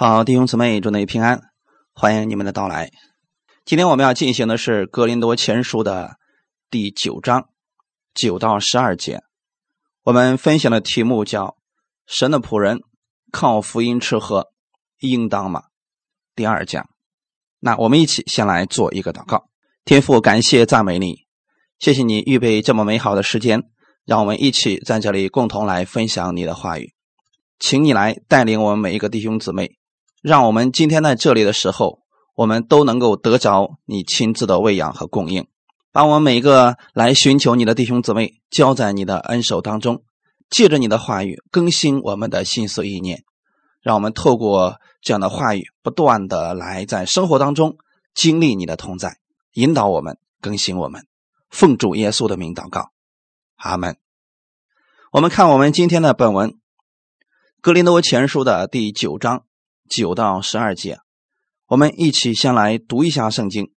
好，弟兄姊妹，祝你平安，欢迎你们的到来。今天我们要进行的是《格林多前书》的第九章九到十二节。我们分享的题目叫“神的仆人靠福音吃喝，应当吗？”第二讲。那我们一起先来做一个祷告。天父，感谢赞美你，谢谢你预备这么美好的时间，让我们一起在这里共同来分享你的话语。请你来带领我们每一个弟兄姊妹。让我们今天在这里的时候，我们都能够得着你亲自的喂养和供应。把我们每一个来寻求你的弟兄姊妹交在你的恩手当中，借着你的话语更新我们的心思意念，让我们透过这样的话语，不断的来在生活当中经历你的同在，引导我们，更新我们。奉主耶稣的名祷告，阿门。我们看我们今天的本文，《格林多前书》的第九章。九到十二节，我们一起先来读一下圣经。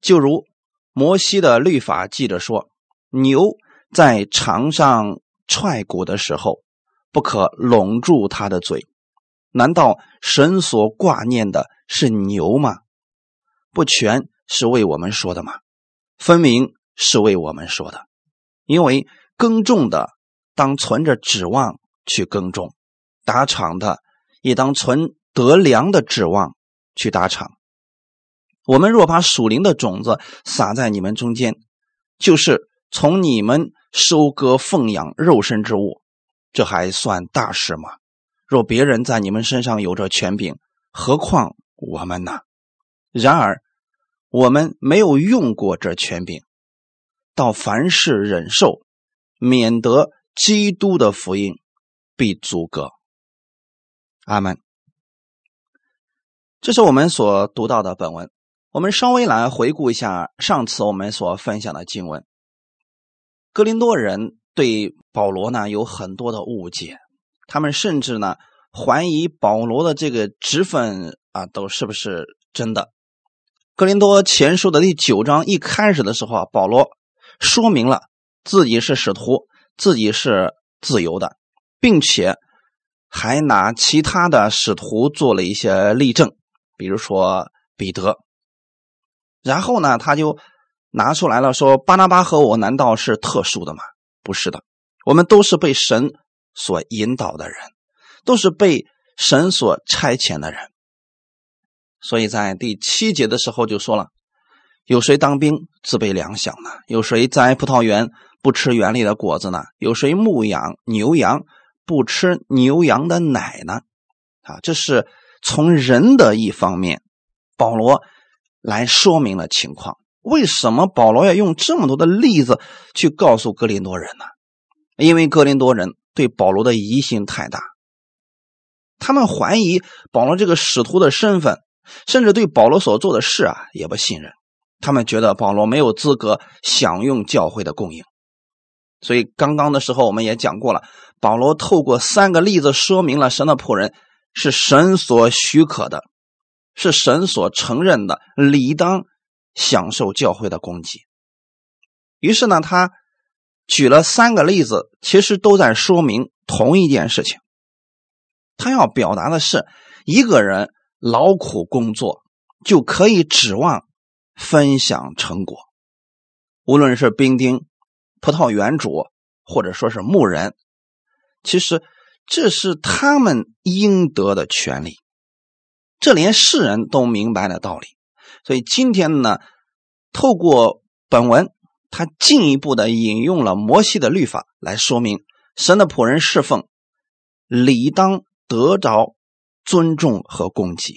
就如摩西的律法记着说，牛在场上踹鼓的时候，不可拢住它的嘴。难道神所挂念的是牛吗？不全是为我们说的吗？分明是为我们说的。因为耕种的当存着指望去耕种，打场的。也当存得粮的指望去打场。我们若把属灵的种子撒在你们中间，就是从你们收割奉养肉身之物，这还算大事吗？若别人在你们身上有着权柄，何况我们呢？然而我们没有用过这权柄，到凡事忍受，免得基督的福音被阻隔。阿门。这是我们所读到的本文。我们稍微来回顾一下上次我们所分享的经文。哥林多人对保罗呢有很多的误解，他们甚至呢怀疑保罗的这个职分啊都是不是真的。哥林多前书的第九章一开始的时候啊，保罗说明了自己是使徒，自己是自由的，并且。还拿其他的使徒做了一些例证，比如说彼得。然后呢，他就拿出来了说：“巴拿巴和我难道是特殊的吗？不是的，我们都是被神所引导的人，都是被神所差遣的人。所以在第七节的时候就说了：有谁当兵自备粮饷呢？有谁栽葡萄园不吃园里的果子呢？有谁牧养牛羊？”不吃牛羊的奶呢？啊，这是从人的一方面，保罗来说明了情况。为什么保罗要用这么多的例子去告诉格林多人呢？因为格林多人对保罗的疑心太大，他们怀疑保罗这个使徒的身份，甚至对保罗所做的事啊也不信任。他们觉得保罗没有资格享用教会的供应。所以刚刚的时候我们也讲过了。保罗透过三个例子说明了神的仆人是神所许可的，是神所承认的，理当享受教会的供给。于是呢，他举了三个例子，其实都在说明同一件事情。他要表达的是，一个人劳苦工作就可以指望分享成果，无论是兵丁、葡萄园主，或者说是牧人。其实这是他们应得的权利，这连世人都明白的道理。所以今天呢，透过本文，他进一步的引用了摩西的律法来说明神的仆人侍奉理当得着尊重和供给。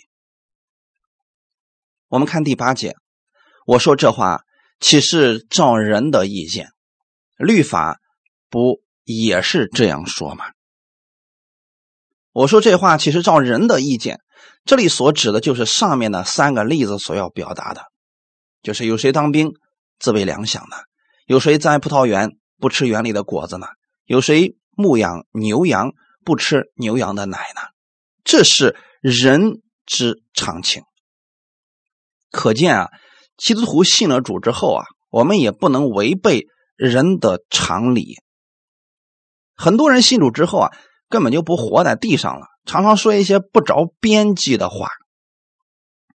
我们看第八节，我说这话岂是照人的意见？律法不。也是这样说嘛？我说这话其实照人的意见，这里所指的就是上面的三个例子所要表达的，就是有谁当兵自备粮饷呢？有谁栽葡萄园不吃园里的果子呢？有谁牧养牛羊不吃牛羊的奶呢？这是人之常情。可见啊，基督徒信了主之后啊，我们也不能违背人的常理。很多人信主之后啊，根本就不活在地上了，常常说一些不着边际的话。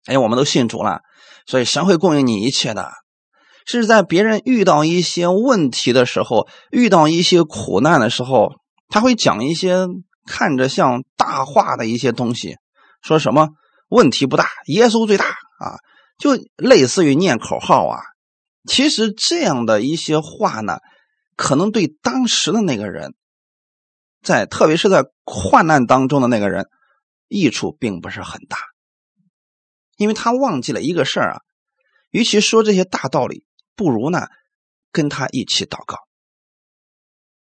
哎，我们都信主了，所以神会供应你一切的。是在别人遇到一些问题的时候，遇到一些苦难的时候，他会讲一些看着像大话的一些东西，说什么问题不大，耶稣最大啊，就类似于念口号啊。其实这样的一些话呢，可能对当时的那个人，在特别是在患难当中的那个人，益处并不是很大，因为他忘记了一个事儿啊，与其说这些大道理。不如呢，跟他一起祷告。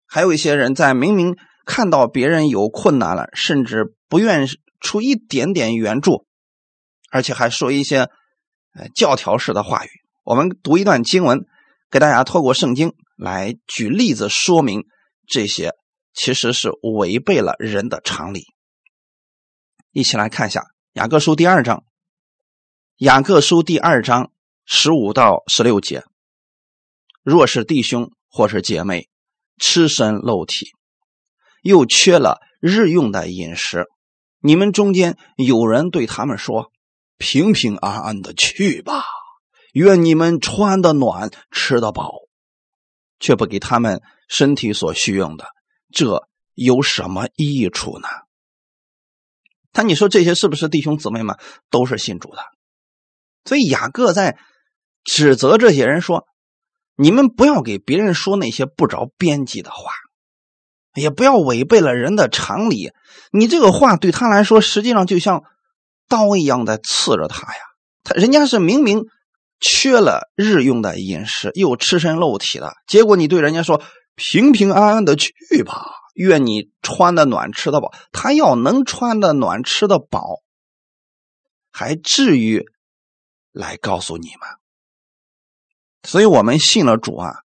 还有一些人在明明看到别人有困难了，甚至不愿出一点点援助，而且还说一些呃教条式的话语。我们读一段经文，给大家透过圣经来举例子说明这些，其实是违背了人的常理。一起来看一下雅各书第二章，雅各书第二章。十五到十六节，若是弟兄或是姐妹，赤身露体，又缺了日用的饮食，你们中间有人对他们说：“平平安安的去吧，愿你们穿的暖，吃的饱，却不给他们身体所需用的，这有什么益处呢？”他你说这些是不是弟兄姊妹们都是信主的？所以雅各在。指责这些人说：“你们不要给别人说那些不着边际的话，也不要违背了人的常理。你这个话对他来说，实际上就像刀一样的刺着他呀。他人家是明明缺了日用的饮食，又赤身露体的，结果你对人家说平平安安的去吧，愿你穿的暖，吃的饱。他要能穿的暖，吃的饱，还至于来告诉你吗？”所以我们信了主啊，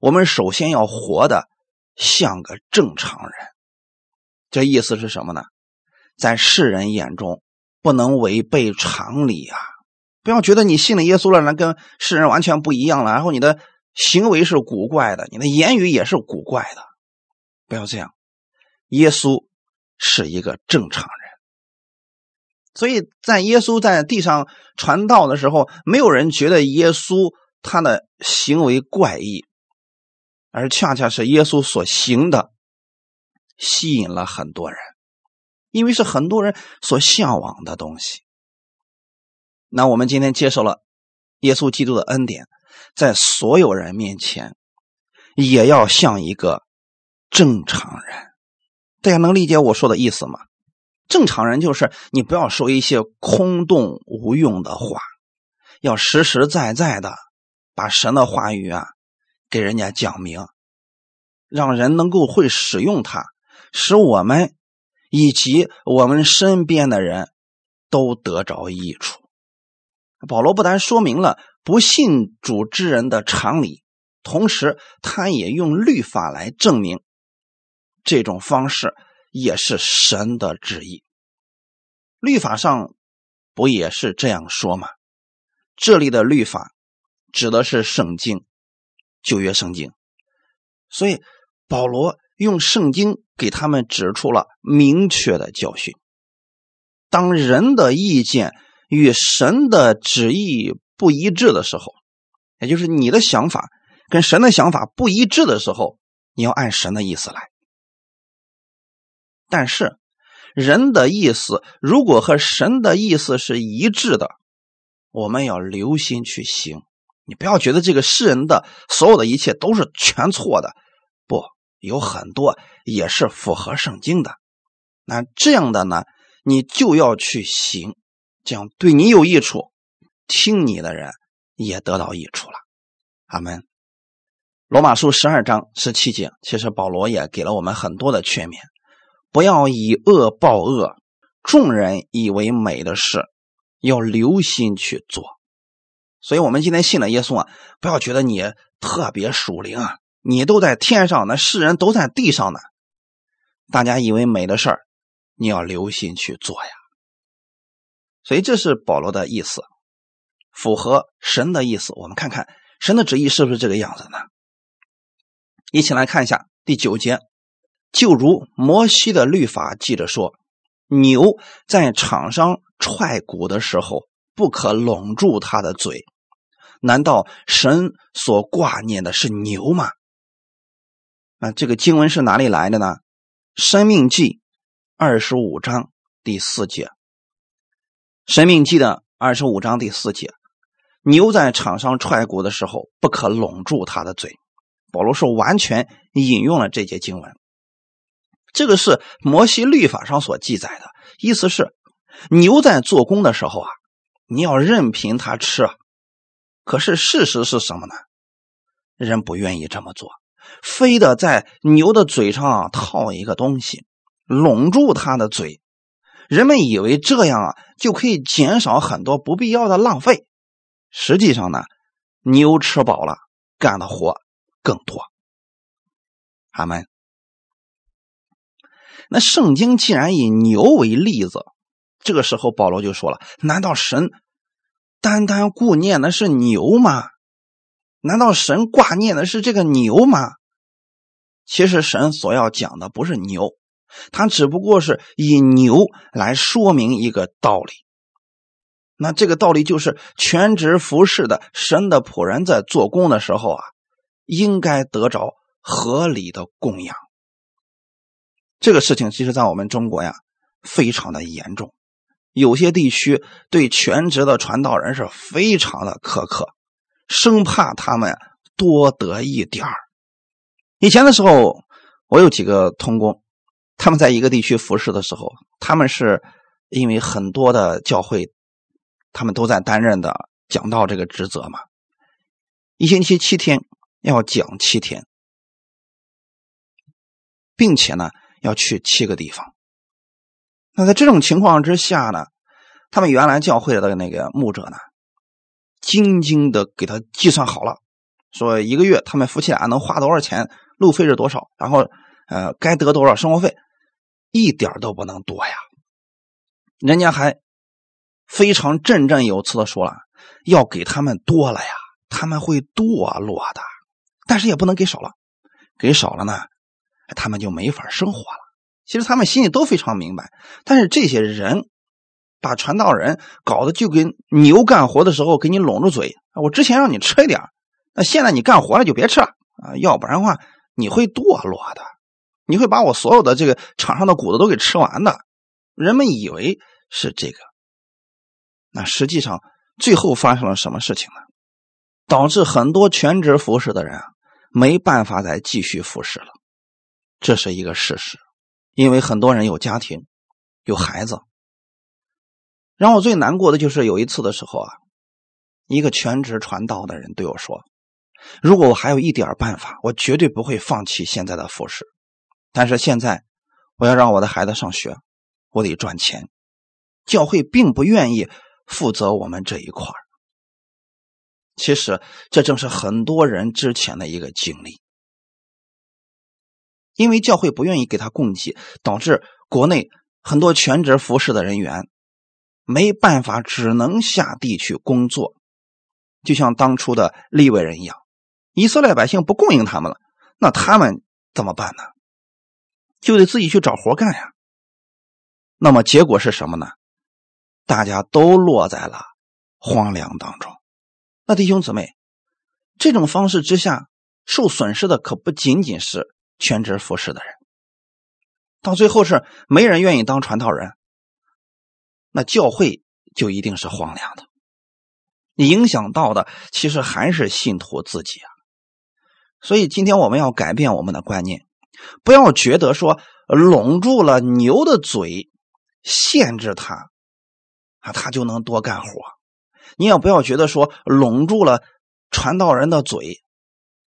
我们首先要活的像个正常人。这意思是什么呢？在世人眼中不能违背常理啊！不要觉得你信了耶稣了，那跟世人完全不一样了，然后你的行为是古怪的，你的言语也是古怪的。不要这样，耶稣是一个正常人。所以在耶稣在地上传道的时候，没有人觉得耶稣。他的行为怪异，而恰恰是耶稣所行的吸引了很多人，因为是很多人所向往的东西。那我们今天接受了耶稣基督的恩典，在所有人面前也要像一个正常人。大家能理解我说的意思吗？正常人就是你不要说一些空洞无用的话，要实实在在的。把神的话语啊，给人家讲明，让人能够会使用它，使我们以及我们身边的人都得着益处。保罗不但说明了不信主之人的常理，同时他也用律法来证明这种方式也是神的旨意。律法上不也是这样说吗？这里的律法。指的是圣经，旧约圣经，所以保罗用圣经给他们指出了明确的教训。当人的意见与神的旨意不一致的时候，也就是你的想法跟神的想法不一致的时候，你要按神的意思来。但是人的意思如果和神的意思是一致的，我们要留心去行。你不要觉得这个世人的所有的一切都是全错的，不，有很多也是符合圣经的。那这样的呢，你就要去行，这样对你有益处，听你的人也得到益处了。阿门。罗马书十二章十七节，其实保罗也给了我们很多的劝勉：不要以恶报恶，众人以为美的事，要留心去做。所以，我们今天信了耶稣啊，不要觉得你特别属灵啊，你都在天上，那世人都在地上呢。大家以为美的事儿，你要留心去做呀。所以，这是保罗的意思，符合神的意思。我们看看神的旨意是不是这个样子呢？一起来看一下第九节，就如摩西的律法记着说：“牛在场上踹鼓的时候，不可拢住它的嘴。难道神所挂念的是牛吗？啊这个经文是哪里来的呢？《生命记》二十五章第四节，《生命记》的二十五章第四节，牛在场上踹鼓的时候，不可拢住它的嘴。保罗是完全引用了这节经文。这个是摩西律法上所记载的，意思是牛在做工的时候啊，你要任凭它吃啊。可是事实是什么呢？人不愿意这么做，非得在牛的嘴上套一个东西，拢住它的嘴。人们以为这样啊就可以减少很多不必要的浪费。实际上呢，牛吃饱了，干的活更多。阿门。那圣经既然以牛为例子，这个时候保罗就说了：难道神？单单顾念的是牛吗？难道神挂念的是这个牛吗？其实神所要讲的不是牛，他只不过是以牛来说明一个道理。那这个道理就是全职服侍的神的仆人在做工的时候啊，应该得着合理的供养。这个事情其实，在我们中国呀，非常的严重。有些地区对全职的传道人是非常的苛刻，生怕他们多得一点儿。以前的时候，我有几个同工，他们在一个地区服侍的时候，他们是因为很多的教会，他们都在担任的讲道这个职责嘛，一星期七天要讲七天，并且呢要去七个地方。那在这种情况之下呢，他们原来教会的那个牧者呢，精精的给他计算好了，说一个月他们夫妻俩能花多少钱，路费是多少，然后呃该得多少生活费，一点都不能多呀。人家还非常振振有词的说了，要给他们多了呀，他们会堕落的，但是也不能给少了，给少了呢，他们就没法生活了。其实他们心里都非常明白，但是这些人把传道人搞得就跟牛干活的时候给你拢住嘴。我之前让你吃一点，那现在你干活了就别吃了啊，要不然的话你会堕落的，你会把我所有的这个场上的谷子都给吃完的。人们以为是这个，那实际上最后发生了什么事情呢？导致很多全职服侍的人啊没办法再继续服侍了，这是一个事实。因为很多人有家庭，有孩子。让我最难过的就是有一次的时候啊，一个全职传道的人对我说：“如果我还有一点办法，我绝对不会放弃现在的服饰。但是现在我要让我的孩子上学，我得赚钱。教会并不愿意负责我们这一块其实这正是很多人之前的一个经历。”因为教会不愿意给他供给，导致国内很多全职服侍的人员没办法，只能下地去工作。就像当初的利未人一样，以色列百姓不供应他们了，那他们怎么办呢？就得自己去找活干呀。那么结果是什么呢？大家都落在了荒凉当中。那弟兄姊妹，这种方式之下，受损失的可不仅仅是。全职服侍的人，到最后是没人愿意当传道人，那教会就一定是荒凉的。影响到的其实还是信徒自己啊。所以今天我们要改变我们的观念，不要觉得说笼住了牛的嘴，限制他啊，他就能多干活。你也不要觉得说拢住了传道人的嘴，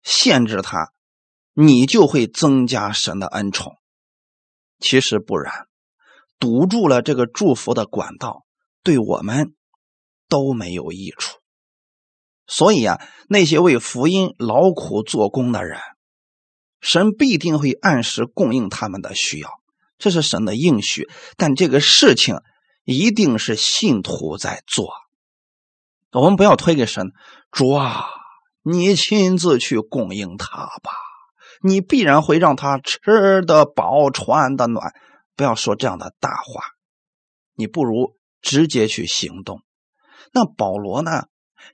限制他。你就会增加神的恩宠，其实不然，堵住了这个祝福的管道，对我们都没有益处。所以啊，那些为福音劳苦做工的人，神必定会按时供应他们的需要，这是神的应许。但这个事情一定是信徒在做，我们不要推给神，主啊，你亲自去供应他吧。你必然会让他吃得饱、穿得暖，不要说这样的大话，你不如直接去行动。那保罗呢，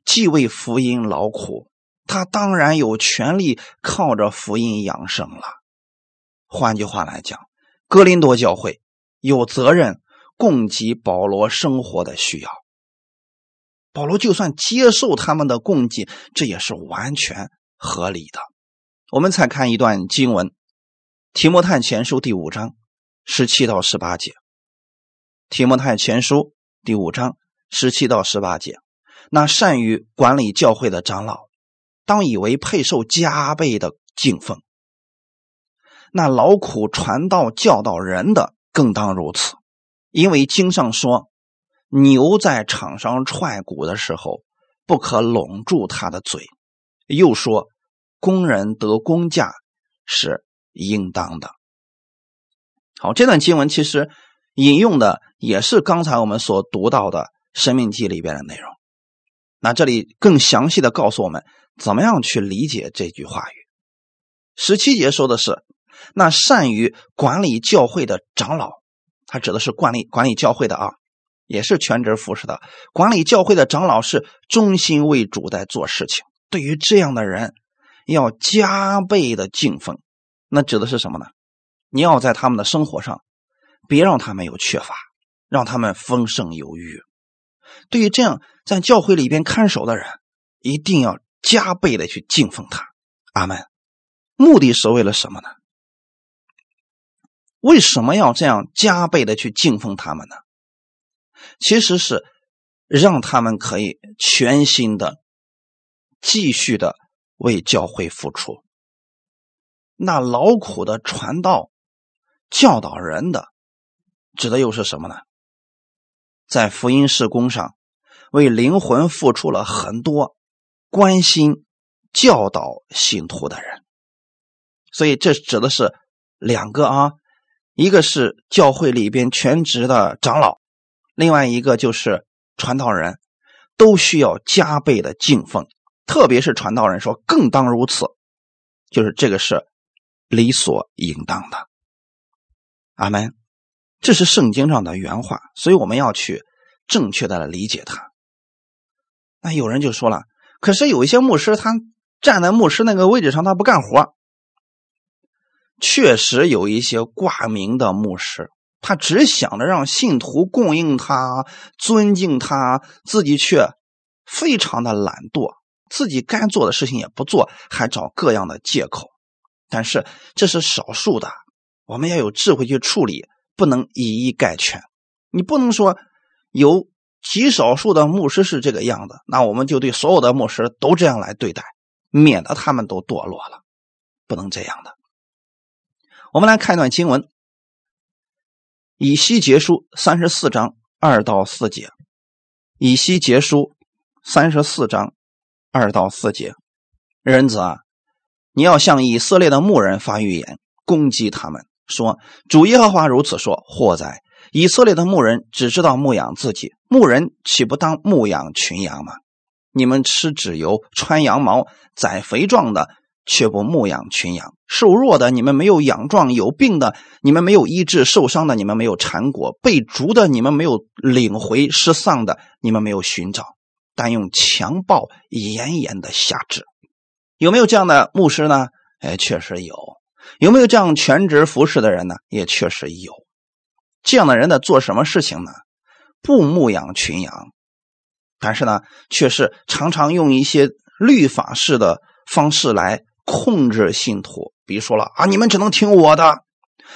既为福音劳苦，他当然有权利靠着福音养生了。换句话来讲，哥林多教会有责任供给保罗生活的需要。保罗就算接受他们的供给，这也是完全合理的。我们再看一段经文，《提摩太前书》第五章十七到十八节，《提摩太前书》第五章十七到十八节。那善于管理教会的长老，当以为配受加倍的敬奉；那劳苦传道教导人的，更当如此，因为经上说。牛在场上踹鼓的时候，不可拢住它的嘴。又说，工人得工价是应当的。好，这段经文其实引用的也是刚才我们所读到的《生命记》里边的内容。那这里更详细的告诉我们，怎么样去理解这句话语。十七节说的是，那善于管理教会的长老，他指的是管理管理教会的啊。也是全职服侍的，管理教会的长老是忠心为主在做事情。对于这样的人，要加倍的敬奉。那指的是什么呢？你要在他们的生活上，别让他们有缺乏，让他们丰盛有余。对于这样在教会里边看守的人，一定要加倍的去敬奉他。阿门。目的是为了什么呢？为什么要这样加倍的去敬奉他们呢？其实是让他们可以全心的、继续的为教会付出。那劳苦的传道、教导人的，指的又是什么呢？在福音事工上，为灵魂付出了很多关心、教导信徒的人。所以这指的是两个啊，一个是教会里边全职的长老。另外一个就是传道人，都需要加倍的敬奉，特别是传道人说更当如此，就是这个是理所应当的。阿门，这是圣经上的原话，所以我们要去正确的来理解它。那有人就说了，可是有一些牧师他站在牧师那个位置上，他不干活。确实有一些挂名的牧师。他只想着让信徒供应他、尊敬他，自己却非常的懒惰，自己该做的事情也不做，还找各样的借口。但是这是少数的，我们要有智慧去处理，不能以一概全。你不能说有极少数的牧师是这个样子，那我们就对所有的牧师都这样来对待，免得他们都堕落了。不能这样的。我们来看一段经文。以西结书三十四章二到四节，以西结书三十四章二到四节，人子啊，你要向以色列的牧人发预言，攻击他们，说主耶和华如此说：祸哉！以色列的牧人只知道牧养自己，牧人岂不当牧养群羊吗？你们吃脂油，穿羊毛，宰肥壮的。却不牧养群羊，瘦弱的你们没有养壮，有病的你们没有医治，受伤的你们没有缠裹，被逐的你们没有领回，失丧的你们没有寻找，但用强暴严严的辖制。有没有这样的牧师呢？哎，确实有。有没有这样全职服侍的人呢？也确实有。这样的人呢，做什么事情呢？不牧养群羊，但是呢，却是常常用一些律法式的方式来。控制信徒，比如说了啊，你们只能听我的，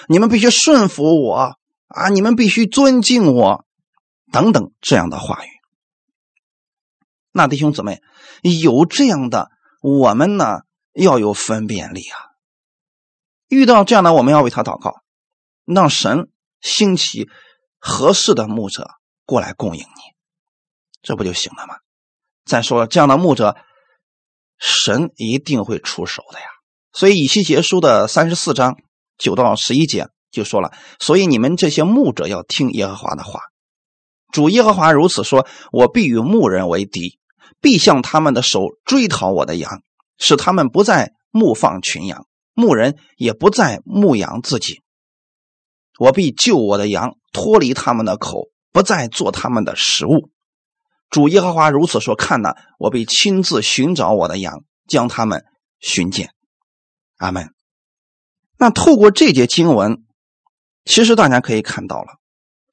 你们必须顺服我啊，你们必须尊敬我，等等这样的话语。那弟兄姊妹，有这样的，我们呢要有分辨力啊。遇到这样的，我们要为他祷告，让神兴起合适的牧者过来供应你，这不就行了吗？再说了，这样的牧者。神一定会出手的呀，所以以西结书的三十四章九到十一节就说了，所以你们这些牧者要听耶和华的话。主耶和华如此说：我必与牧人为敌，必向他们的手追讨我的羊，使他们不再牧放群羊，牧人也不再牧养自己。我必救我的羊脱离他们的口，不再做他们的食物。主耶和华如此说：“看呐，我必亲自寻找我的羊，将他们寻见。”阿门。那透过这节经文，其实大家可以看到了，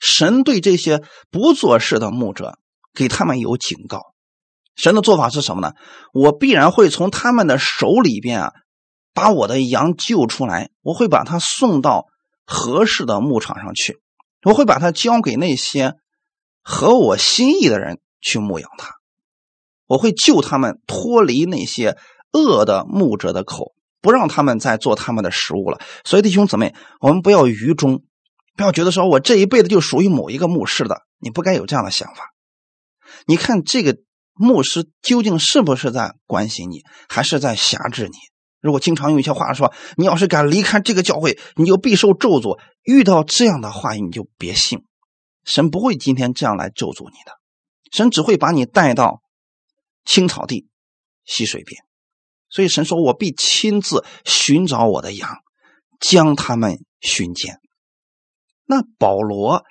神对这些不做事的牧者，给他们有警告。神的做法是什么呢？我必然会从他们的手里边啊，把我的羊救出来，我会把它送到合适的牧场上去，我会把它交给那些合我心意的人。去牧养他，我会救他们脱离那些恶的牧者的口，不让他们再做他们的食物了。所以弟兄姊妹，我们不要愚忠，不要觉得说我这一辈子就属于某一个牧师的，你不该有这样的想法。你看这个牧师究竟是不是在关心你，还是在辖制你？如果经常用一些话说，你要是敢离开这个教会，你就必受咒诅。遇到这样的话语，你就别信，神不会今天这样来咒诅你的。神只会把你带到青草地、溪水边，所以神说：“我必亲自寻找我的羊，将他们寻见。”那保罗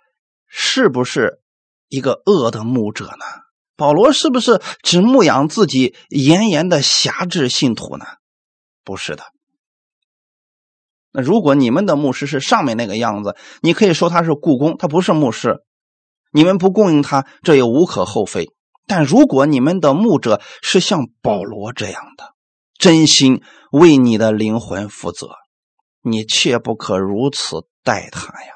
是不是一个恶的牧者呢？保罗是不是只牧养自己严严的辖制信徒呢？不是的。那如果你们的牧师是上面那个样子，你可以说他是故宫，他不是牧师。你们不供应他，这也无可厚非。但如果你们的牧者是像保罗这样的，真心为你的灵魂负责，你切不可如此待他呀。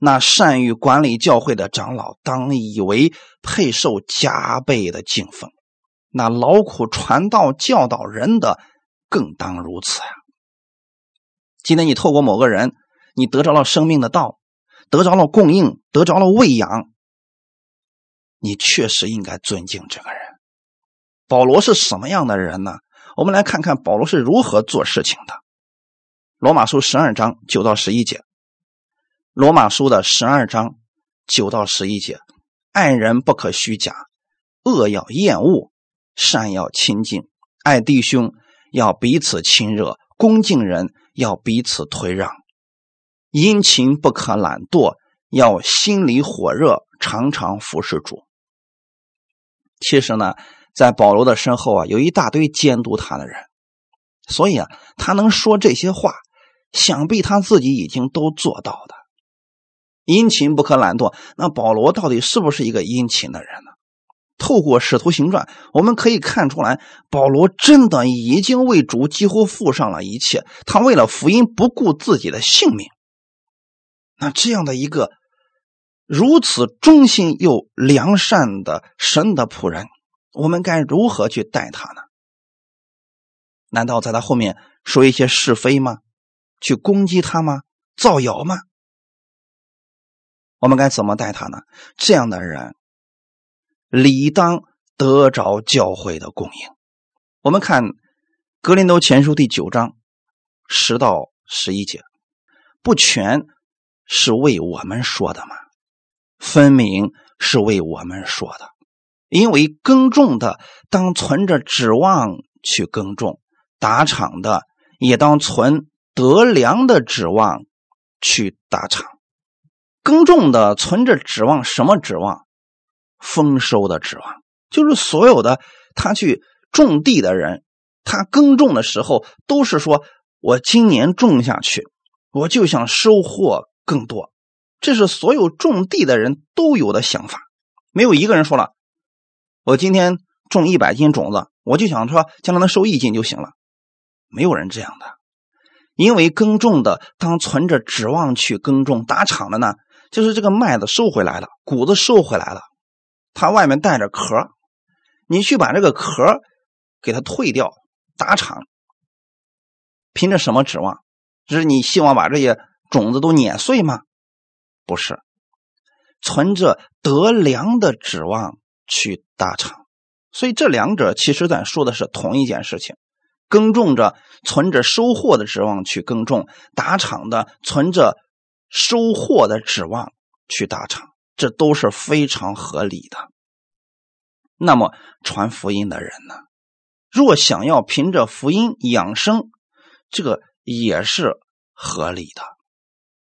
那善于管理教会的长老，当以为配受加倍的敬奉；那劳苦传道、教导人的，更当如此呀。今天你透过某个人，你得着了生命的道。得着了供应，得着了喂养，你确实应该尊敬这个人。保罗是什么样的人呢？我们来看看保罗是如何做事情的。罗马书十二章九到十一节，罗马书的十二章九到十一节，爱人不可虚假，恶要厌恶，善要亲近，爱弟兄要彼此亲热，恭敬人要彼此推让。殷勤不可懒惰，要心里火热，常常服侍主。其实呢，在保罗的身后啊，有一大堆监督他的人，所以啊，他能说这些话，想必他自己已经都做到的。殷勤不可懒惰，那保罗到底是不是一个殷勤的人呢？透过使徒行传，我们可以看出来，保罗真的已经为主几乎付上了一切，他为了福音不顾自己的性命。那这样的一个如此忠心又良善的神的仆人，我们该如何去待他呢？难道在他后面说一些是非吗？去攻击他吗？造谣吗？我们该怎么待他呢？这样的人理当得着教会的供应。我们看《格林多前书》第九章十到十一节，不全。是为我们说的吗？分明是为我们说的，因为耕种的当存着指望去耕种，打场的也当存得粮的指望去打场。耕种的存着指望什么指望？丰收的指望，就是所有的他去种地的人，他耕种的时候都是说：我今年种下去，我就想收获。更多，这是所有种地的人都有的想法。没有一个人说了，我今天种一百斤种子，我就想说将来能收一斤就行了。没有人这样的，因为耕种的当存着指望去耕种打场的呢，就是这个麦子收回来了，谷子收回来了，它外面带着壳，你去把这个壳给它退掉，打场，凭着什么指望？就是你希望把这些。种子都碾碎吗？不是，存着得粮的指望去打场，所以这两者其实咱说的是同一件事情。耕种着存着收获的指望去耕种，打场的存着收获的指望去打场，这都是非常合理的。那么传福音的人呢？若想要凭着福音养生，这个也是合理的。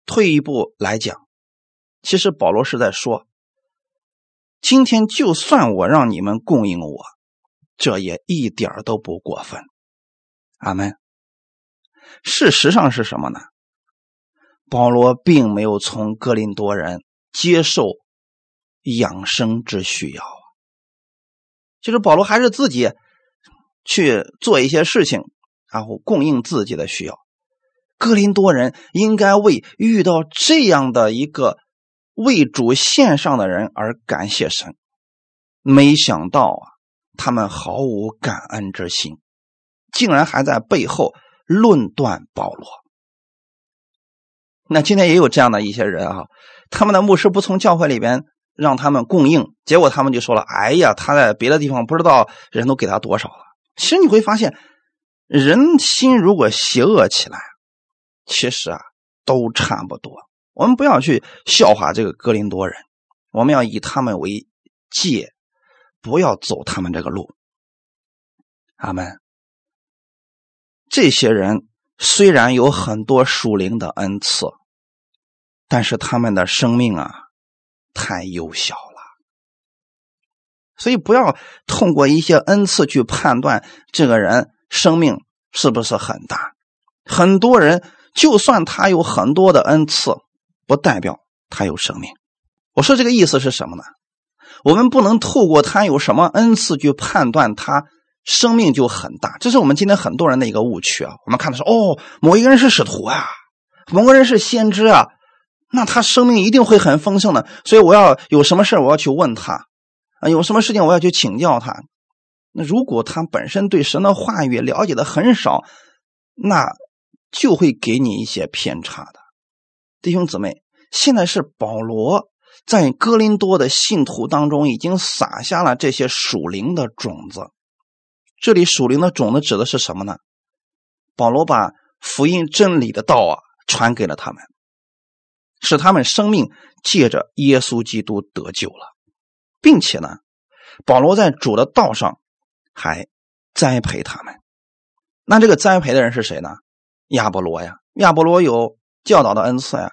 退一步来讲，其实保罗是在说，今天就算我让你们供应我，这也一点都不过分。阿门。事实上是什么呢？保罗并没有从哥林多人接受养生之需要啊，就是保罗还是自己去做一些事情，然后供应自己的需要。哥林多人应该为遇到这样的一个为主献上的人而感谢神，没想到啊，他们毫无感恩之心，竟然还在背后论断保罗。那今天也有这样的一些人啊，他们的牧师不从教会里边让他们供应，结果他们就说了：“哎呀，他在别的地方不知道人都给他多少了。”其实你会发现，人心如果邪恶起来，其实啊都差不多。我们不要去笑话这个哥林多人，我们要以他们为戒，不要走他们这个路。阿门。这些人。虽然有很多属灵的恩赐，但是他们的生命啊太幼小了，所以不要通过一些恩赐去判断这个人生命是不是很大。很多人就算他有很多的恩赐，不代表他有生命。我说这个意思是什么呢？我们不能透过他有什么恩赐去判断他。生命就很大，这是我们今天很多人的一个误区啊。我们看的是哦，某一个人是使徒啊，某个人是先知啊，那他生命一定会很丰盛的。所以我要有什么事我要去问他啊，有什么事情我要去请教他。那如果他本身对神的话语了解的很少，那就会给你一些偏差的。弟兄姊妹，现在是保罗在哥林多的信徒当中已经撒下了这些属灵的种子。这里属灵的种子指的是什么呢？保罗把福音真理的道啊传给了他们，使他们生命借着耶稣基督得救了，并且呢，保罗在主的道上还栽培他们。那这个栽培的人是谁呢？亚波罗呀，亚波罗有教导的恩赐呀，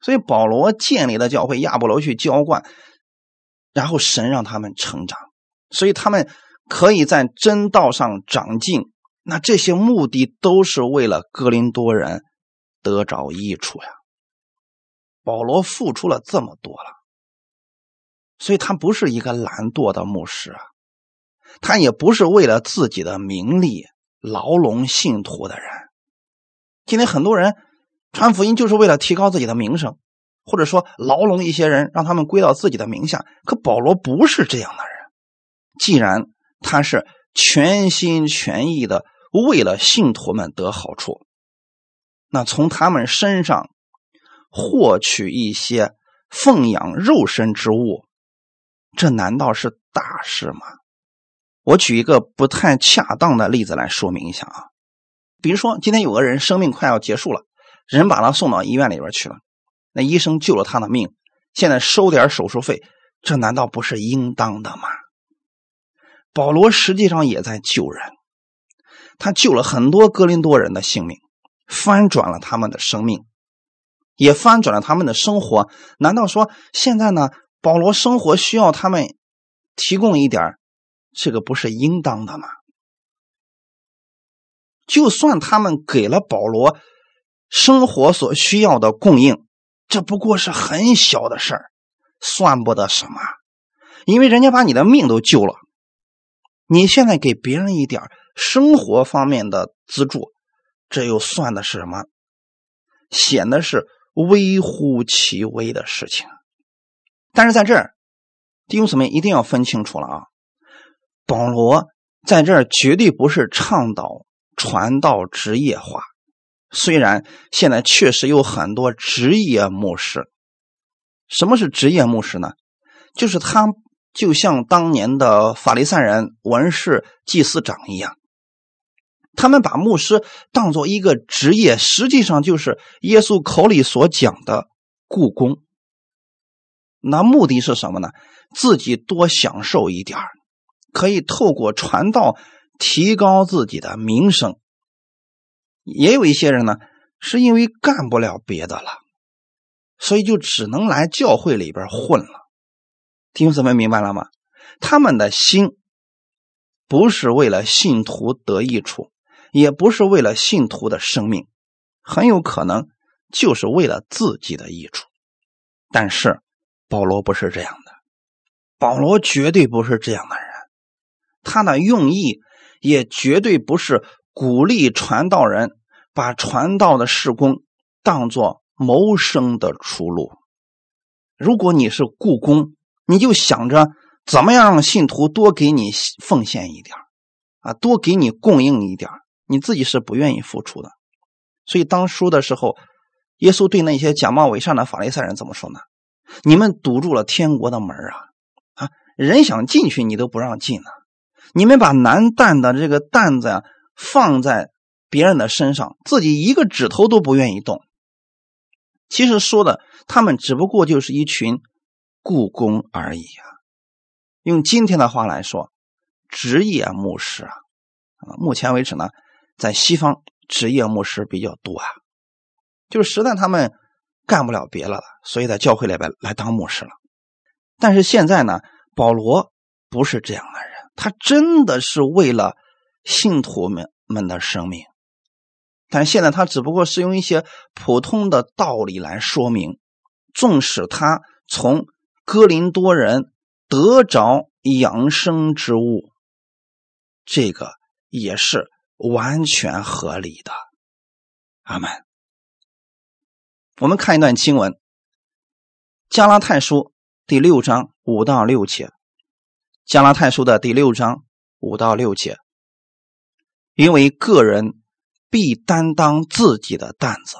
所以保罗建立的教会，亚波罗去浇灌，然后神让他们成长，所以他们。可以在真道上长进，那这些目的都是为了哥林多人得着益处呀。保罗付出了这么多了，所以他不是一个懒惰的牧师啊，他也不是为了自己的名利牢笼信徒的人。今天很多人传福音就是为了提高自己的名声，或者说牢笼一些人，让他们归到自己的名下。可保罗不是这样的人，既然。他是全心全意的为了信徒们得好处，那从他们身上获取一些奉养肉身之物，这难道是大事吗？我举一个不太恰当的例子来说明一下啊，比如说今天有个人生命快要结束了，人把他送到医院里边去了，那医生救了他的命，现在收点手术费，这难道不是应当的吗？保罗实际上也在救人，他救了很多哥林多人的性命，翻转了他们的生命，也翻转了他们的生活。难道说现在呢？保罗生活需要他们提供一点这个不是应当的吗？就算他们给了保罗生活所需要的供应，这不过是很小的事儿，算不得什么，因为人家把你的命都救了。你现在给别人一点生活方面的资助，这又算的是什么？显得是微乎其微的事情。但是在这儿，弟兄姊妹一定要分清楚了啊！保罗在这儿绝对不是倡导传道职业化，虽然现在确实有很多职业牧师。什么是职业牧师呢？就是他。就像当年的法利赛人、文士、祭司长一样，他们把牧师当做一个职业，实际上就是耶稣口里所讲的故宫。那目的是什么呢？自己多享受一点可以透过传道提高自己的名声。也有一些人呢，是因为干不了别的了，所以就只能来教会里边混了。弟兄姊妹明白了吗？他们的心不是为了信徒得益处，也不是为了信徒的生命，很有可能就是为了自己的益处。但是保罗不是这样的，保罗绝对不是这样的人，他的用意也绝对不是鼓励传道人把传道的事工当做谋生的出路。如果你是雇工，你就想着怎么样让信徒多给你奉献一点啊，多给你供应一点你自己是不愿意付出的。所以当书的时候，耶稣对那些假冒伪善的法利赛人怎么说呢？你们堵住了天国的门啊！啊，人想进去你都不让进呢。你们把难担的这个担子呀放在别人的身上，自己一个指头都不愿意动。其实说的，他们只不过就是一群。故宫而已啊！用今天的话来说，职业牧师啊，啊，目前为止呢，在西方职业牧师比较多啊，就是实在他们干不了别的了，所以在教会里边来当牧师了。但是现在呢，保罗不是这样的人，他真的是为了信徒们们的生命，但现在他只不过是用一些普通的道理来说明，纵使他从。哥林多人得着养生之物，这个也是完全合理的。阿门。我们看一段经文，《加拉太书》第六章五到六节，《加拉太书》的第六章五到六节，因为个人必担当自己的担子，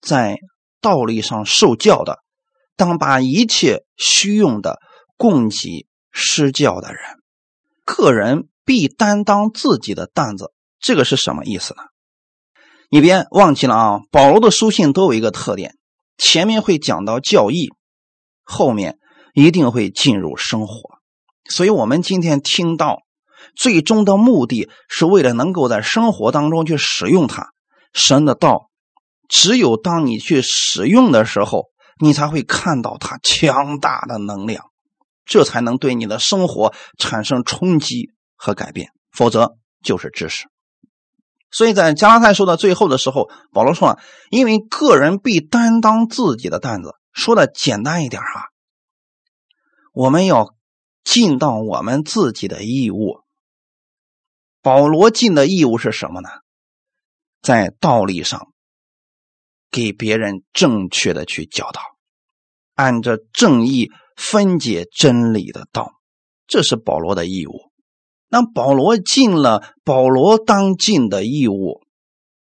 在道理上受教的。当把一切虚用的供给施教的人，个人必担当自己的担子。这个是什么意思呢？你别忘记了啊！保罗的书信都有一个特点：前面会讲到教义，后面一定会进入生活。所以，我们今天听到，最终的目的是为了能够在生活当中去使用它。神的道，只有当你去使用的时候。你才会看到它强大的能量，这才能对你的生活产生冲击和改变，否则就是知识。所以在加拉太书的最后的时候，保罗说了：“因为个人必担当自己的担子。”说的简单一点哈，我们要尽到我们自己的义务。保罗尽的义务是什么呢？在道理上。给别人正确的去教导，按着正义分解真理的道，这是保罗的义务。那保罗尽了保罗当尽的义务，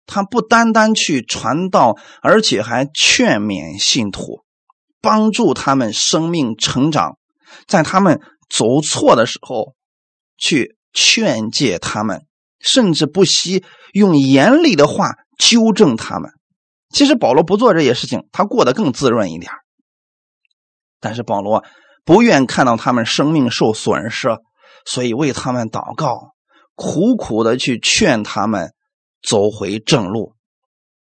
他不单单去传道，而且还劝勉信徒，帮助他们生命成长，在他们走错的时候去劝诫他们，甚至不惜用严厉的话纠正他们。其实保罗不做这些事情，他过得更滋润一点。但是保罗不愿看到他们生命受损失，所以为他们祷告，苦苦的去劝他们走回正路，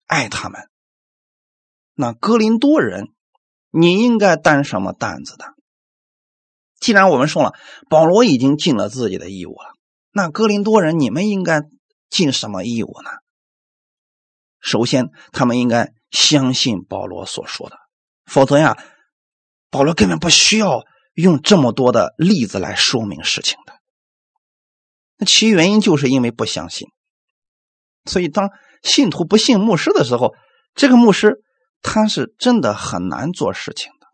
爱他们。那哥林多人，你应该担什么担子的？既然我们说了，保罗已经尽了自己的义务了，那哥林多人，你们应该尽什么义务呢？首先，他们应该相信保罗所说的，否则呀，保罗根本不需要用这么多的例子来说明事情的。那其原因就是因为不相信。所以，当信徒不信牧师的时候，这个牧师他是真的很难做事情的。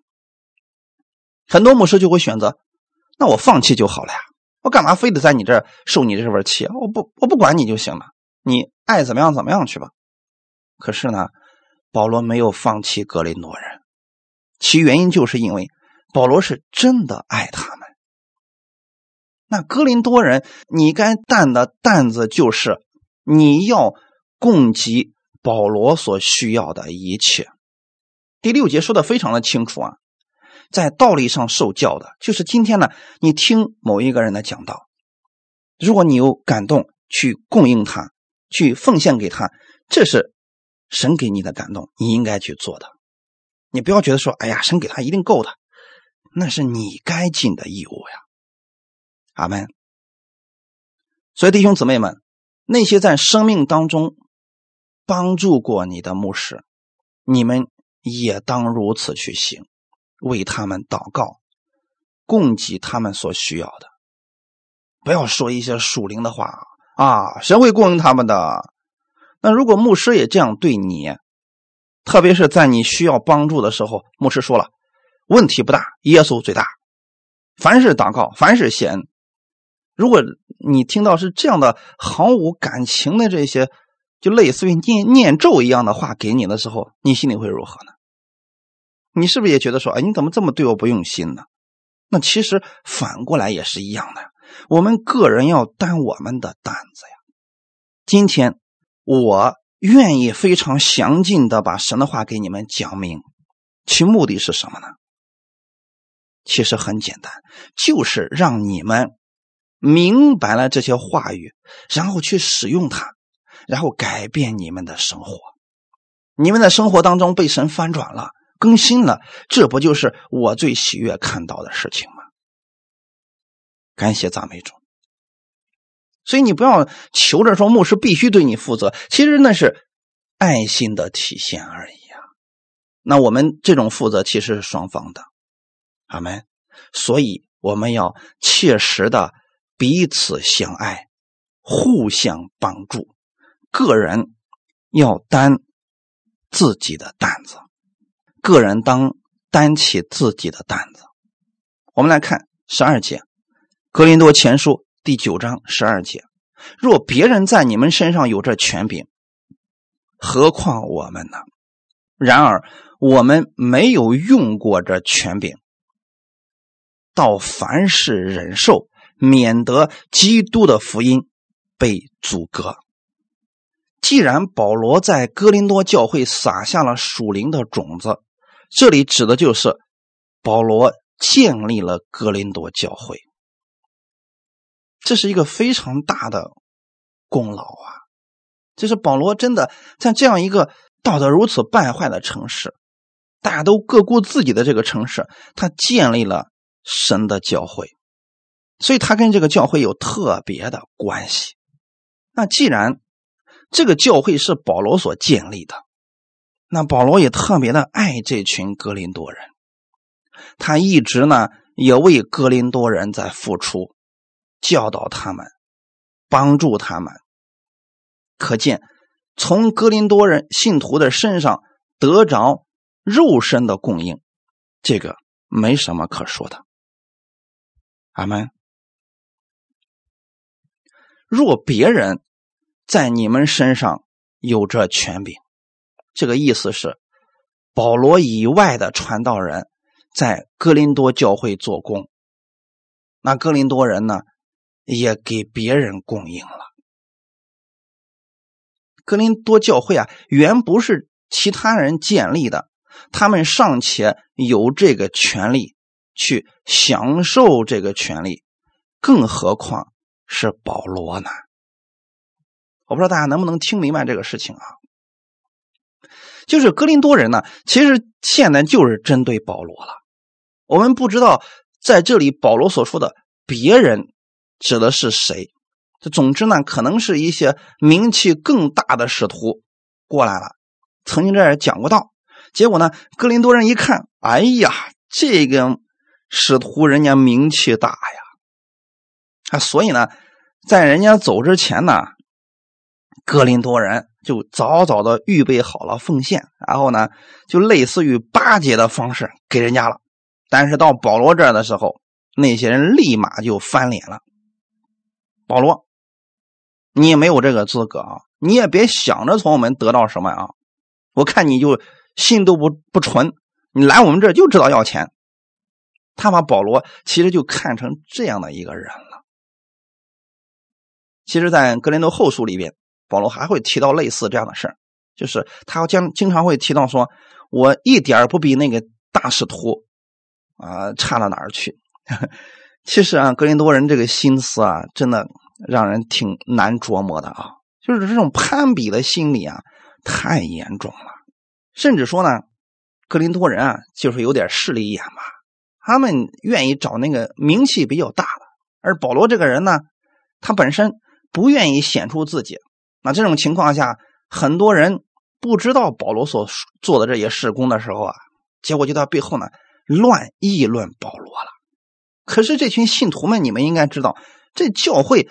很多牧师就会选择，那我放弃就好了呀，我干嘛非得在你这受你这份气？我不，我不管你就行了，你爱怎么样怎么样去吧。可是呢，保罗没有放弃格林多人，其原因就是因为保罗是真的爱他们。那格林多人，你该担的担子就是你要供给保罗所需要的一切。第六节说的非常的清楚啊，在道理上受教的，就是今天呢，你听某一个人的讲道，如果你有感动去供应他，去奉献给他，这是。神给你的感动，你应该去做的。你不要觉得说，哎呀，神给他一定够的，那是你该尽的义务呀。阿门。所以弟兄姊妹们，那些在生命当中帮助过你的牧师，你们也当如此去行，为他们祷告，供给他们所需要的。不要说一些属灵的话啊，谁会供应他们的。那如果牧师也这样对你，特别是在你需要帮助的时候，牧师说了，问题不大，耶稣最大。凡是祷告，凡是谢恩。如果你听到是这样的毫无感情的这些，就类似于念念咒一样的话给你的时候，你心里会如何呢？你是不是也觉得说，哎，你怎么这么对我不用心呢？那其实反过来也是一样的，我们个人要担我们的担子呀。今天我愿意非常详尽的把神的话给你们讲明，其目的是什么呢？其实很简单，就是让你们。明白了这些话语，然后去使用它，然后改变你们的生活。你们的生活当中被神翻转了、更新了，这不就是我最喜悦看到的事情吗？感谢赞美主。所以你不要求着说牧师必须对你负责，其实那是爱心的体现而已啊。那我们这种负责其实是双方的，阿门。所以我们要切实的。彼此相爱，互相帮助，个人要担自己的担子，个人当担起自己的担子。我们来看十二节，《格林多前书》第九章十二节：若别人在你们身上有这权柄，何况我们呢？然而我们没有用过这权柄，到凡事忍受。免得基督的福音被阻隔。既然保罗在哥林多教会撒下了属灵的种子，这里指的就是保罗建立了哥林多教会，这是一个非常大的功劳啊！就是保罗真的在这样一个道德如此败坏的城市，大家都各顾自己的这个城市，他建立了神的教会。所以他跟这个教会有特别的关系。那既然这个教会是保罗所建立的，那保罗也特别的爱这群格林多人，他一直呢也为格林多人在付出，教导他们，帮助他们。可见从格林多人信徒的身上得着肉身的供应，这个没什么可说的。阿门。若别人在你们身上有这权柄，这个意思是保罗以外的传道人在哥林多教会做工，那哥林多人呢也给别人供应了。哥林多教会啊，原不是其他人建立的，他们尚且有这个权利去享受这个权利，更何况。是保罗呢？我不知道大家能不能听明白这个事情啊？就是哥林多人呢，其实现在就是针对保罗了。我们不知道在这里保罗所说的别人指的是谁。这总之呢，可能是一些名气更大的使徒过来了，曾经在这讲过道。结果呢，哥林多人一看，哎呀，这个使徒人家名气大呀。啊，所以呢，在人家走之前呢，格林多人就早早的预备好了奉献，然后呢，就类似于巴结的方式给人家了。但是到保罗这儿的时候，那些人立马就翻脸了。保罗，你也没有这个资格啊！你也别想着从我们得到什么啊！我看你就心都不不纯，你来我们这就知道要钱。他把保罗其实就看成这样的一个人了。其实，在格林多后书里边，保罗还会提到类似这样的事就是他将经常会提到说：“我一点不比那个大使徒啊差到哪儿去。”其实啊，格林多人这个心思啊，真的让人挺难琢磨的啊。就是这种攀比的心理啊，太严重了。甚至说呢，格林多人啊，就是有点势利眼吧，他们愿意找那个名气比较大的，而保罗这个人呢，他本身不愿意显出自己。那这种情况下，很多人不知道保罗所做的这些事工的时候啊，结果就在背后呢乱议论保罗了。可是这群信徒们，你们应该知道，这教会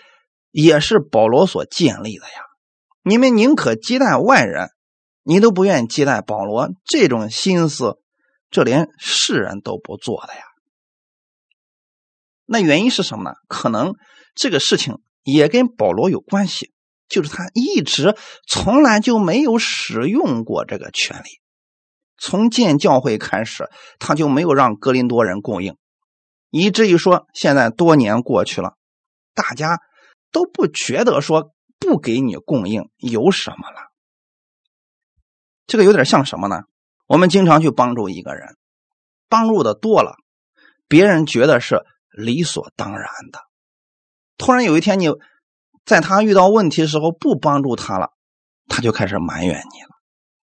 也是保罗所建立的呀。你们宁可接待外人。你都不愿意接待保罗，这种心思，这连世人都不做的呀。那原因是什么呢？可能这个事情也跟保罗有关系，就是他一直从来就没有使用过这个权利，从建教会开始，他就没有让格林多人供应，以至于说现在多年过去了，大家都不觉得说不给你供应有什么了。这个有点像什么呢？我们经常去帮助一个人，帮助的多了，别人觉得是理所当然的。突然有一天，你在他遇到问题的时候不帮助他了，他就开始埋怨你了。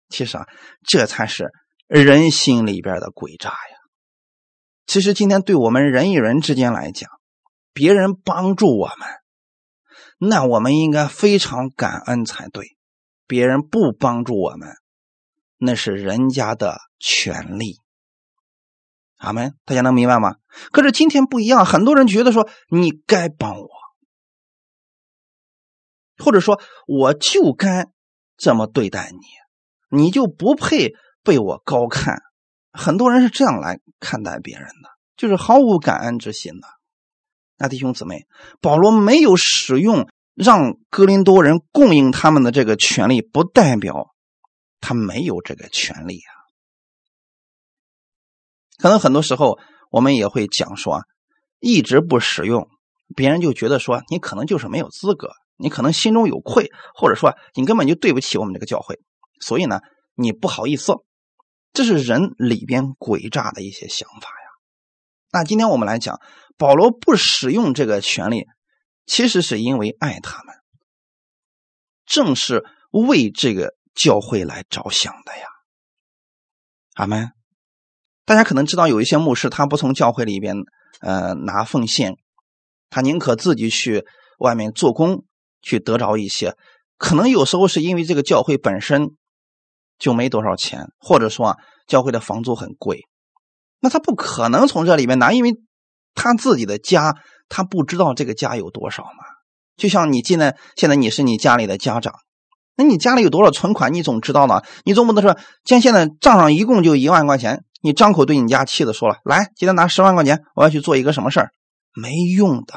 其实啊，这才是人心里边的诡诈呀。其实今天对我们人与人之间来讲，别人帮助我们，那我们应该非常感恩才对。别人不帮助我们。那是人家的权利，阿门。大家能明白吗？可是今天不一样，很多人觉得说你该帮我，或者说我就该这么对待你，你就不配被我高看。很多人是这样来看待别人的，就是毫无感恩之心的。那弟兄姊妹，保罗没有使用让格林多人供应他们的这个权利，不代表。他没有这个权利啊！可能很多时候我们也会讲说，一直不使用，别人就觉得说你可能就是没有资格，你可能心中有愧，或者说你根本就对不起我们这个教会，所以呢，你不好意思。这是人里边诡诈的一些想法呀。那今天我们来讲，保罗不使用这个权利，其实是因为爱他们，正是为这个。教会来着想的呀，阿门。大家可能知道，有一些牧师他不从教会里边呃拿奉献，他宁可自己去外面做工去得着一些。可能有时候是因为这个教会本身就没多少钱，或者说啊，教会的房租很贵，那他不可能从这里面拿，因为他自己的家他不知道这个家有多少嘛。就像你进来，现在你是你家里的家长。那你家里有多少存款？你总知道呢。你总不能说，像现在账上一共就一万块钱，你张口对你家妻子说了：“来，今天拿十万块钱，我要去做一个什么事儿？”没用的，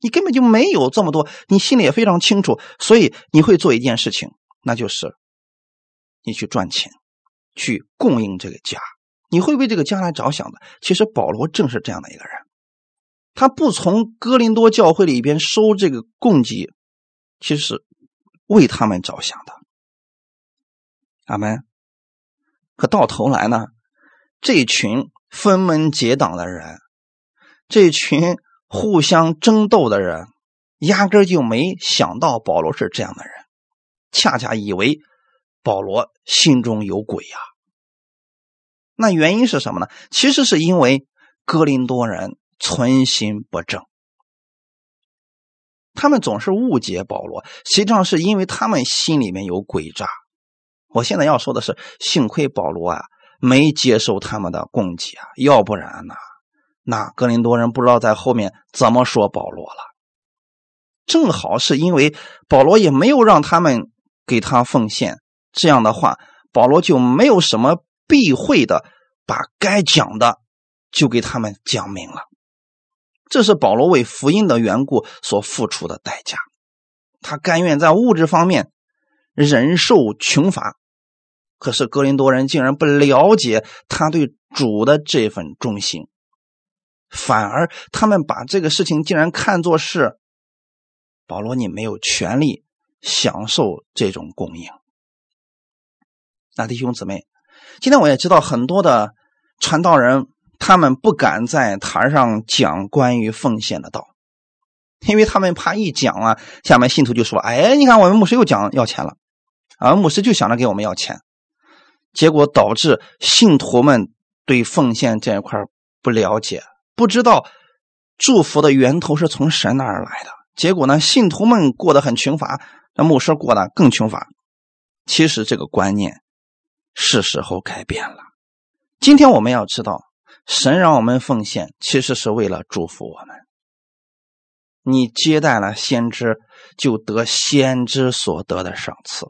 你根本就没有这么多，你心里也非常清楚。所以你会做一件事情，那就是你去赚钱，去供应这个家。你会为这个家来着想的。其实保罗正是这样的一个人，他不从哥林多教会里边收这个供给，其实。为他们着想的，阿门。可到头来呢，这群分门结党的人，这群互相争斗的人，压根就没想到保罗是这样的人，恰恰以为保罗心中有鬼呀。那原因是什么呢？其实是因为哥林多人存心不正。他们总是误解保罗，实际上是因为他们心里面有诡诈。我现在要说的是，幸亏保罗啊没接受他们的供给啊，要不然呢，那格林多人不知道在后面怎么说保罗了。正好是因为保罗也没有让他们给他奉献，这样的话，保罗就没有什么避讳的，把该讲的就给他们讲明了。这是保罗为福音的缘故所付出的代价，他甘愿在物质方面忍受穷乏，可是格林多人竟然不了解他对主的这份忠心，反而他们把这个事情竟然看作是保罗，你没有权利享受这种供应。那弟兄姊妹，今天我也知道很多的传道人。他们不敢在台上讲关于奉献的道，因为他们怕一讲啊，下面信徒就说：“哎，你看我们牧师又讲要钱了，啊，牧师就想着给我们要钱。”结果导致信徒们对奉献这一块不了解，不知道祝福的源头是从神那儿来的。结果呢，信徒们过得很穷乏，那牧师过得更穷乏。其实这个观念是时候改变了。今天我们要知道，神让我们奉献，其实是为了祝福我们。你接待了先知，就得先知所得的赏赐；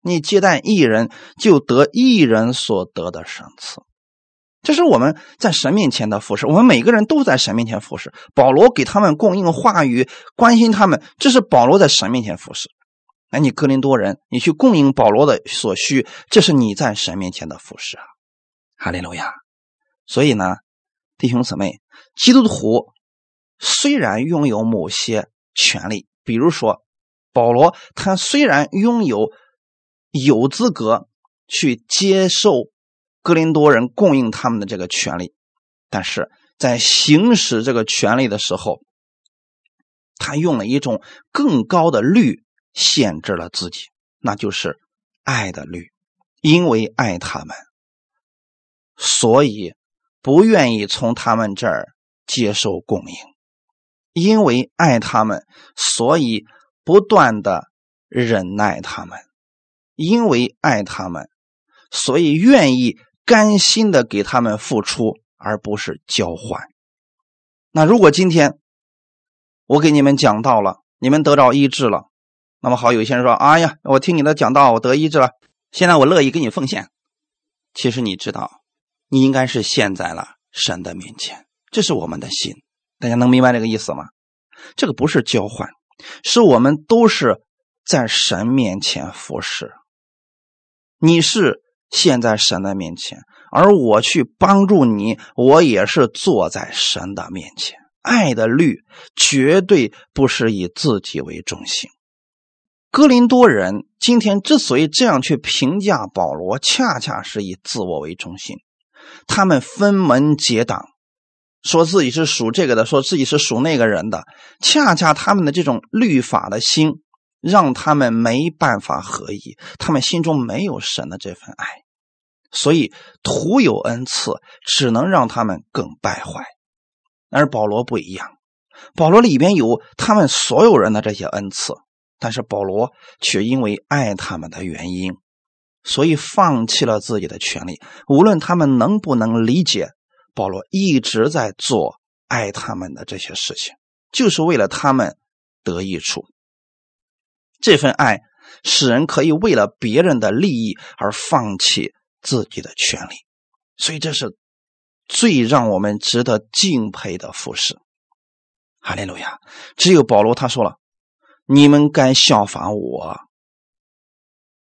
你接待艺人，就得艺人所得的赏赐。这是我们在神面前的服侍，我们每个人都在神面前服侍。保罗给他们供应话语，关心他们，这是保罗在神面前服侍。那你哥林多人，你去供应保罗的所需，这是你在神面前的服侍啊。哈利路亚！所以呢，弟兄姊妹，基督徒虽然拥有某些权利，比如说保罗，他虽然拥有有资格去接受哥林多人供应他们的这个权利，但是在行使这个权利的时候，他用了一种更高的律限制了自己，那就是爱的律，因为爱他们。所以不愿意从他们这儿接受供应，因为爱他们，所以不断的忍耐他们；因为爱他们，所以愿意甘心的给他们付出，而不是交换。那如果今天我给你们讲到了，你们得到医治了，那么好，有些人说：“哎呀，我听你的讲道，我得医治了，现在我乐意给你奉献。”其实你知道。你应该是现在了神的面前，这是我们的心。大家能明白这个意思吗？这个不是交换，是我们都是在神面前服侍。你是现在神的面前，而我去帮助你，我也是坐在神的面前。爱的律绝对不是以自己为中心。哥林多人今天之所以这样去评价保罗，恰恰是以自我为中心。他们分门结党，说自己是属这个的，说自己是属那个人的。恰恰他们的这种律法的心，让他们没办法合一。他们心中没有神的这份爱，所以徒有恩赐，只能让他们更败坏。而保罗不一样，保罗里边有他们所有人的这些恩赐，但是保罗却因为爱他们的原因。所以放弃了自己的权利，无论他们能不能理解，保罗一直在做爱他们的这些事情，就是为了他们得益处。这份爱使人可以为了别人的利益而放弃自己的权利，所以这是最让我们值得敬佩的服饰。哈利路亚！只有保罗他说了：“你们该效法我，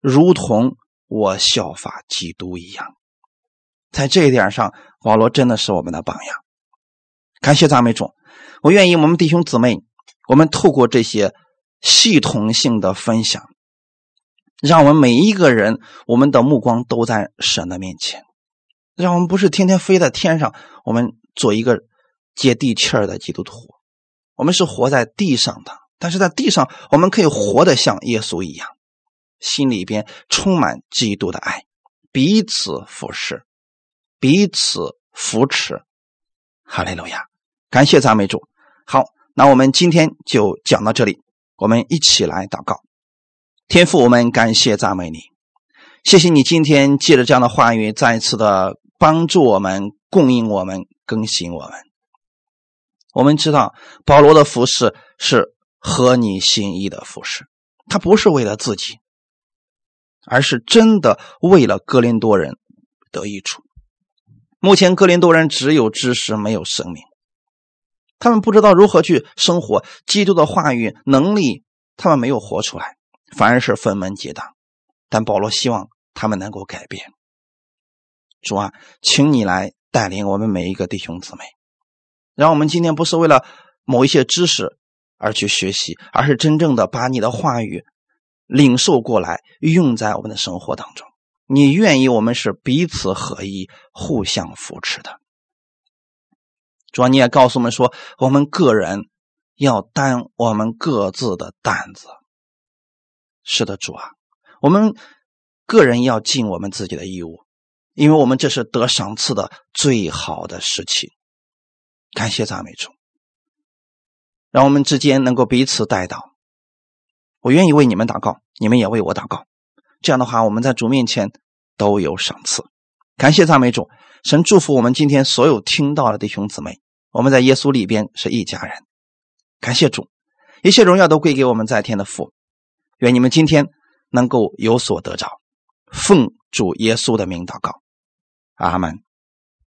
如同。”我效法基督一样，在这一点上，保罗真的是我们的榜样。感谢赞美主，我愿意我们弟兄姊妹，我们透过这些系统性的分享，让我们每一个人，我们的目光都在神的面前，让我们不是天天飞在天上，我们做一个接地气儿的基督徒，我们是活在地上的，但是在地上，我们可以活得像耶稣一样。心里边充满基督的爱，彼此服侍，彼此扶持。哈利路亚！感谢赞美主。好，那我们今天就讲到这里。我们一起来祷告。天父，我们感谢赞美你，谢谢你今天借着这样的话语，再次的帮助我们、供应我们、更新我们。我们知道保罗的服饰是合你心意的服饰，他不是为了自己。而是真的为了哥林多人得益处。目前哥林多人只有知识，没有生命，他们不知道如何去生活。基督的话语能力，他们没有活出来，反而是分门结党。但保罗希望他们能够改变。主啊，请你来带领我们每一个弟兄姊妹，让我们今天不是为了某一些知识而去学习，而是真正的把你的话语。领受过来，用在我们的生活当中。你愿意我们是彼此合一、互相扶持的。主啊，你也告诉我们说，我们个人要担我们各自的担子。是的，主啊，我们个人要尽我们自己的义务，因为我们这是得赏赐的最好的时期。感谢赞美主，让我们之间能够彼此带祷。我愿意为你们祷告，你们也为我祷告。这样的话，我们在主面前都有赏赐。感谢赞美主，神祝福我们今天所有听到的弟兄姊妹。我们在耶稣里边是一家人。感谢主，一切荣耀都归给我们在天的父。愿你们今天能够有所得着。奉主耶稣的名祷告，阿门。